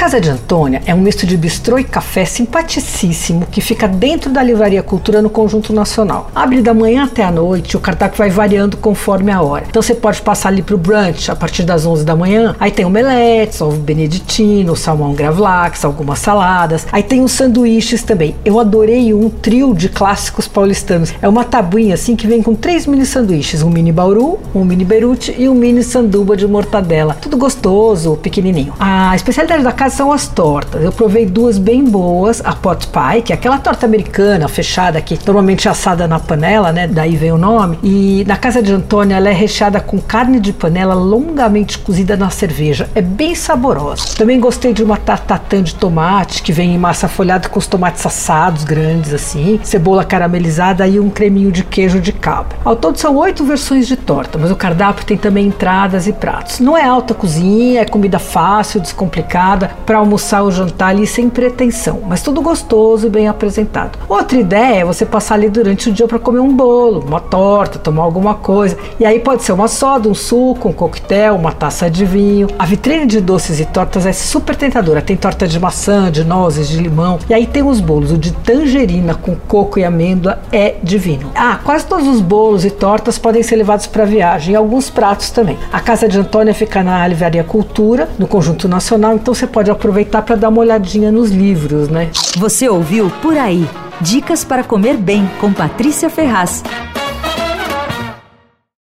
Casa de Antônia é um misto de bistrô e café simpaticíssimo que fica dentro da Livraria Cultura no Conjunto Nacional. Abre da manhã até a noite, o cardápio vai variando conforme a hora. Então você pode passar ali pro brunch a partir das 11 da manhã. Aí tem omeletes, ovo beneditino, salmão gravlax, algumas saladas. Aí tem os sanduíches também. Eu adorei um trio de clássicos paulistanos. É uma tabuinha assim que vem com três mini sanduíches, um mini bauru, um mini berute e um mini sanduba de mortadela. Tudo gostoso, pequenininho. A especialidade da casa são as tortas. Eu provei duas bem boas, a pot pie, que é aquela torta americana fechada que normalmente é assada na panela, né? Daí vem o nome. E na casa de Antônia ela é recheada com carne de panela longamente cozida na cerveja. É bem saborosa. Também gostei de uma tatatã de tomate que vem em massa folhada com os tomates assados grandes assim, cebola caramelizada e um creminho de queijo de cabra. Ao todo são oito versões de torta, mas o cardápio tem também entradas e pratos. Não é alta cozinha, é comida fácil, descomplicada, para almoçar ou jantar ali sem pretensão, mas tudo gostoso e bem apresentado. Outra ideia é você passar ali durante o dia para comer um bolo, uma torta, tomar alguma coisa. E aí pode ser uma soda, um suco, um coquetel, uma taça de vinho. A vitrine de doces e tortas é super tentadora. Tem torta de maçã, de nozes, de limão. E aí tem os bolos. O de tangerina com coco e amêndoa é divino. Ah, quase todos os bolos e tortas podem ser levados para viagem. E alguns pratos também. A casa de Antônia fica na Livraria Cultura, no Conjunto Nacional. Então você pode aproveitar para dar uma olhadinha nos livros, né? Você ouviu Por Aí. Dicas para comer bem com Patrícia Ferraz.